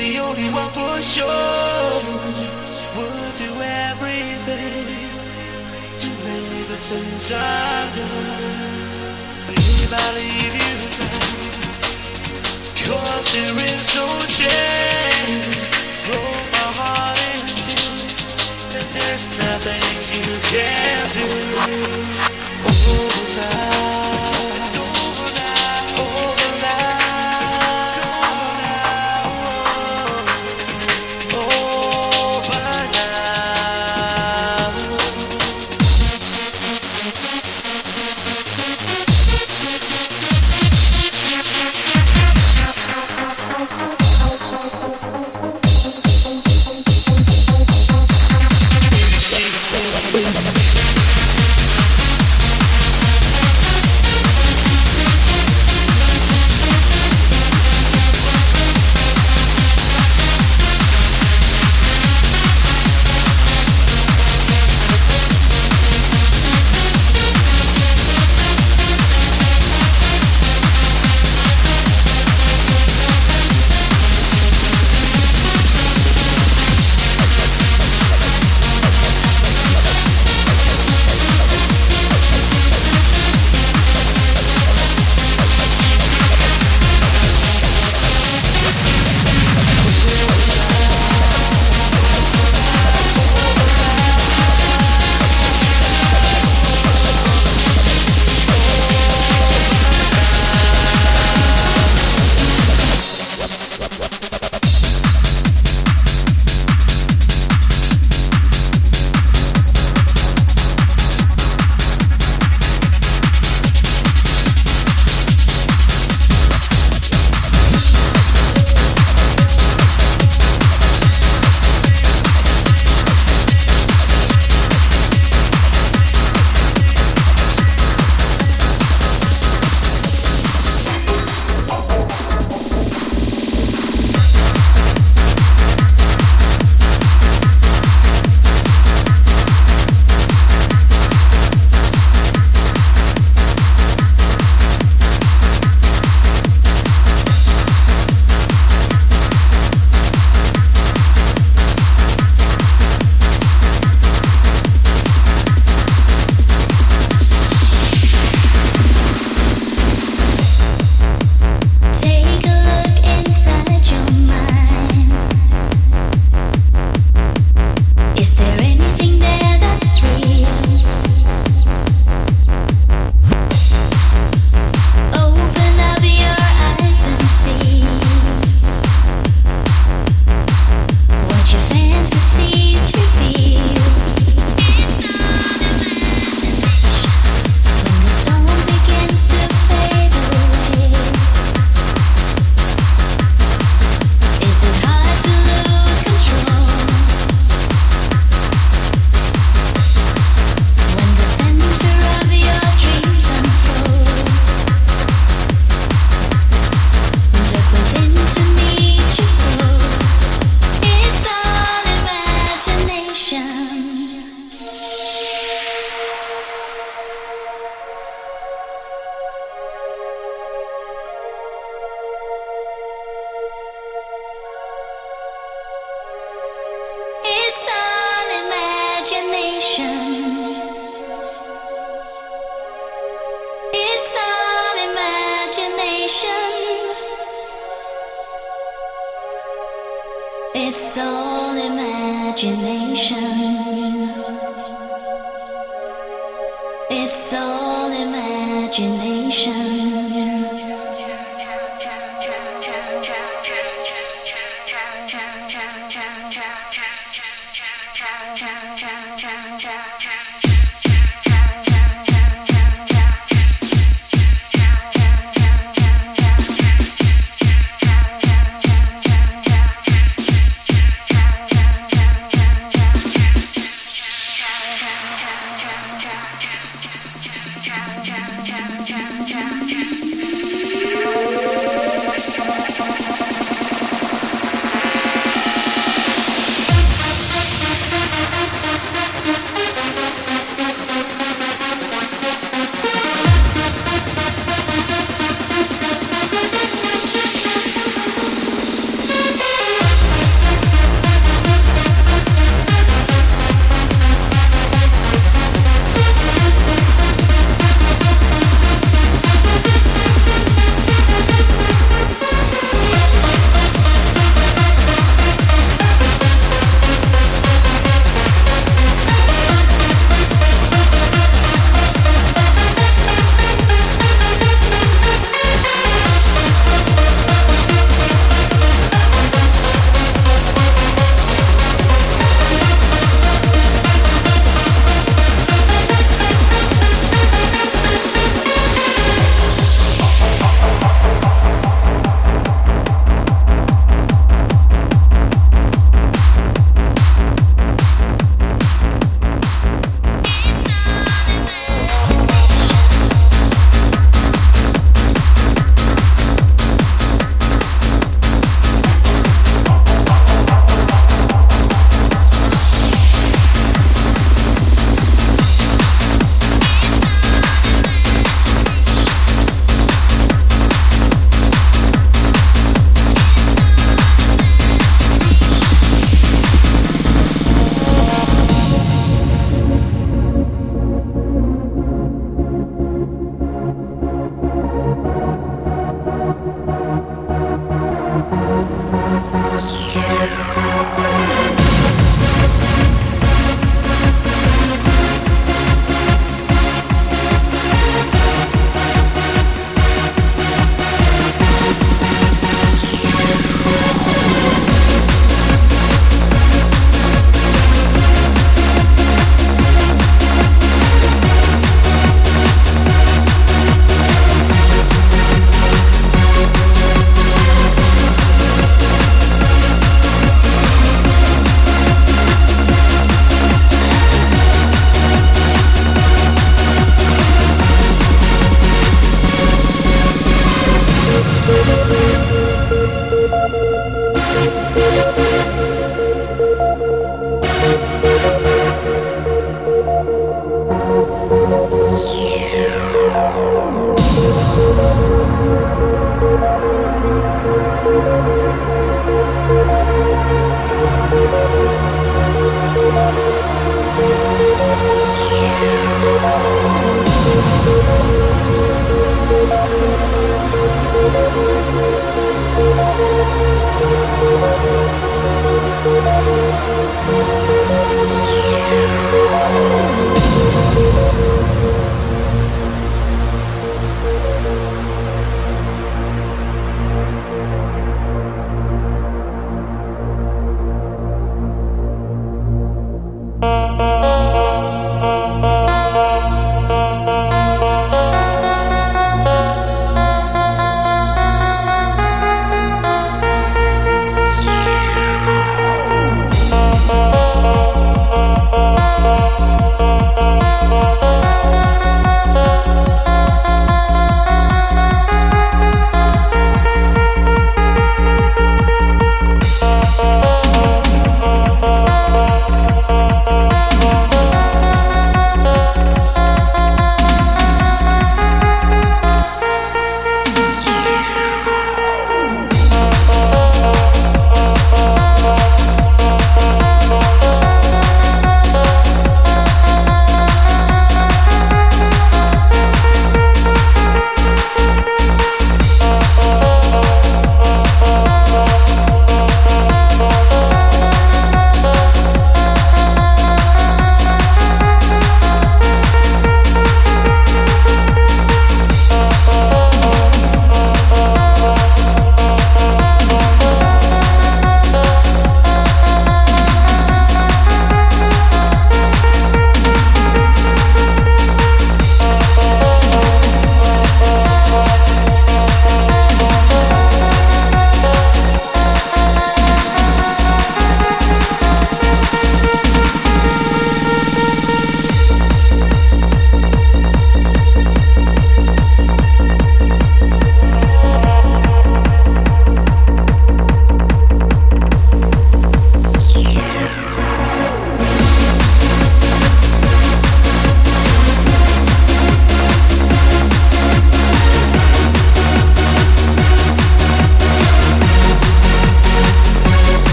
the only one for sure. Would do everything to make the things I've done. Babe, I leave you back. Cause there is no change. Throw my heart into And there's nothing you can do. Oh, now.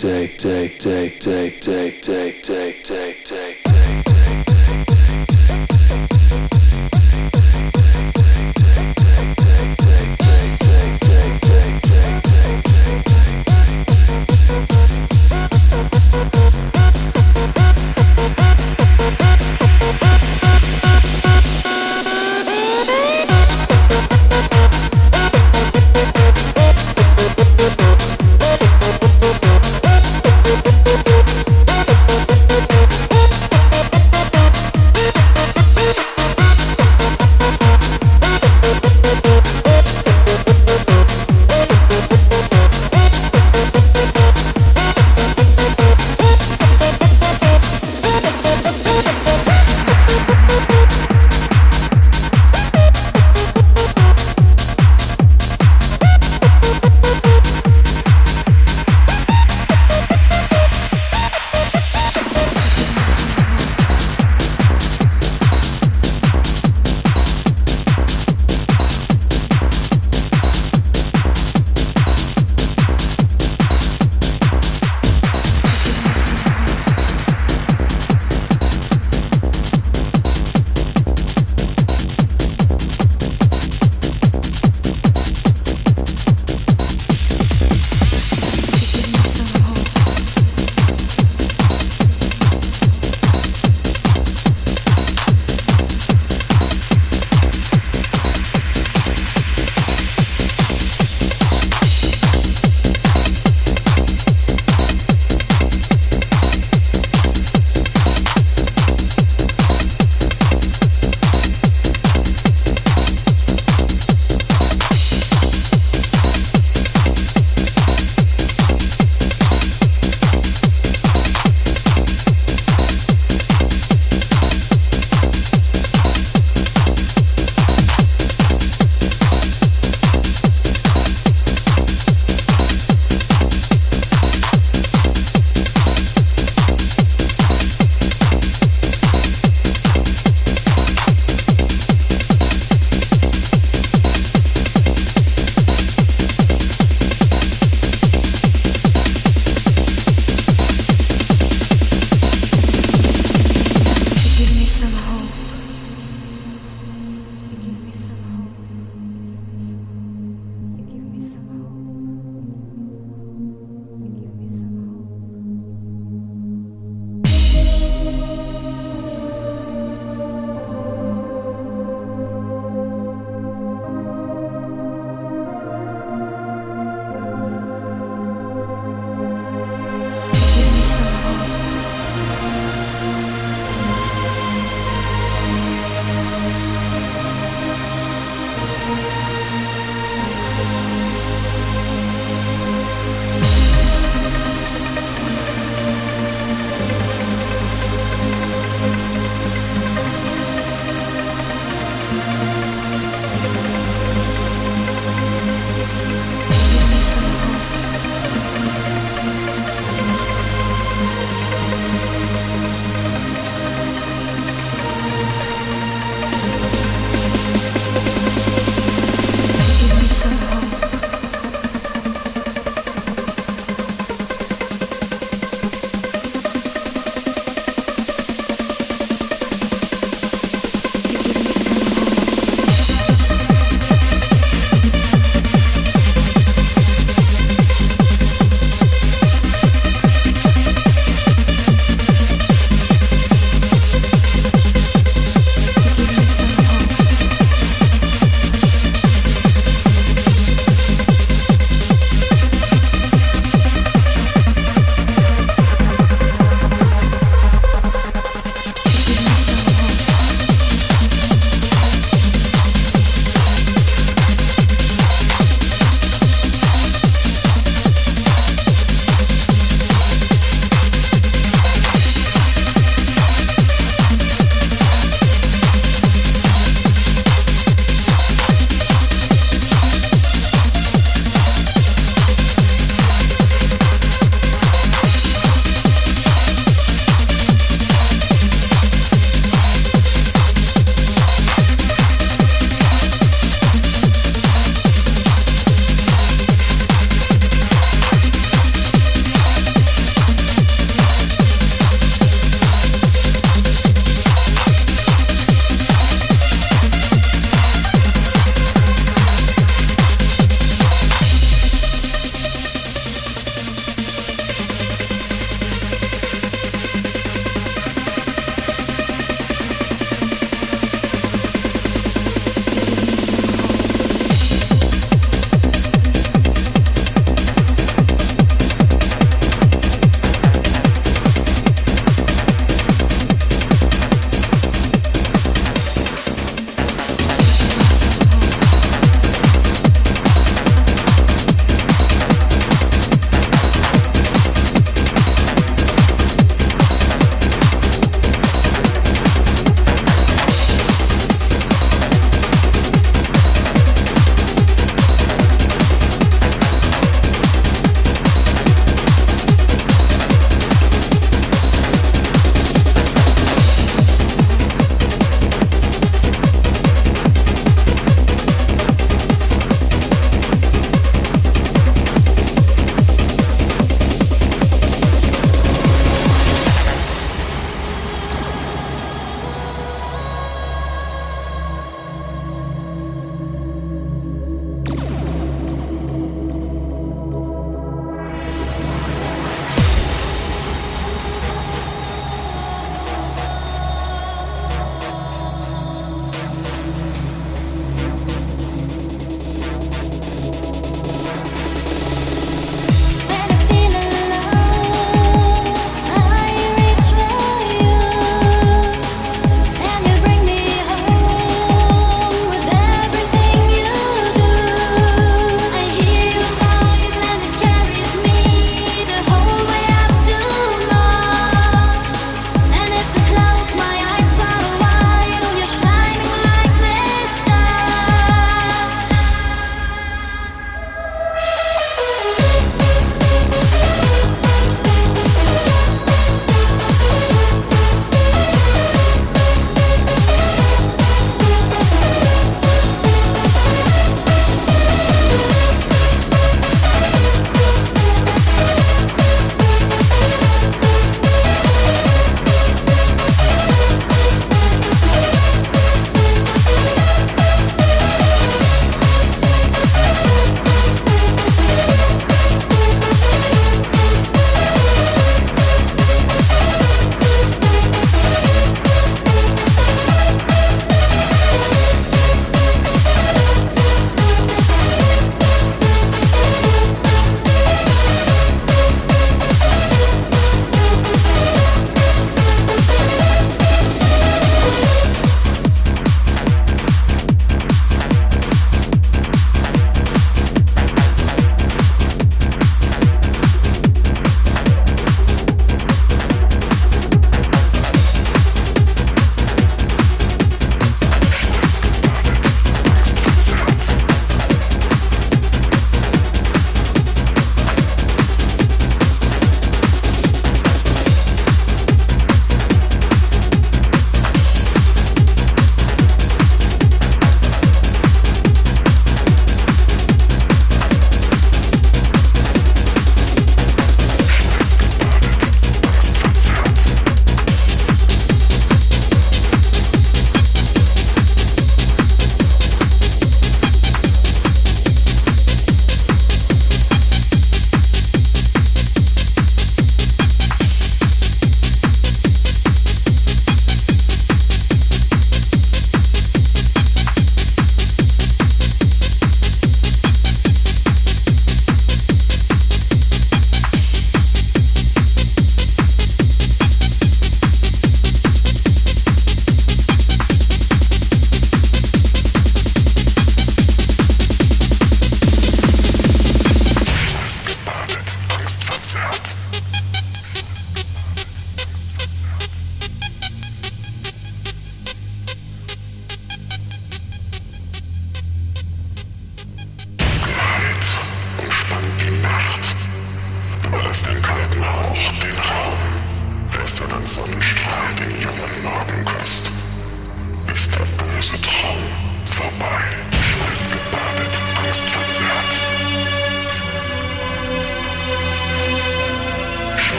Day, day, day, day,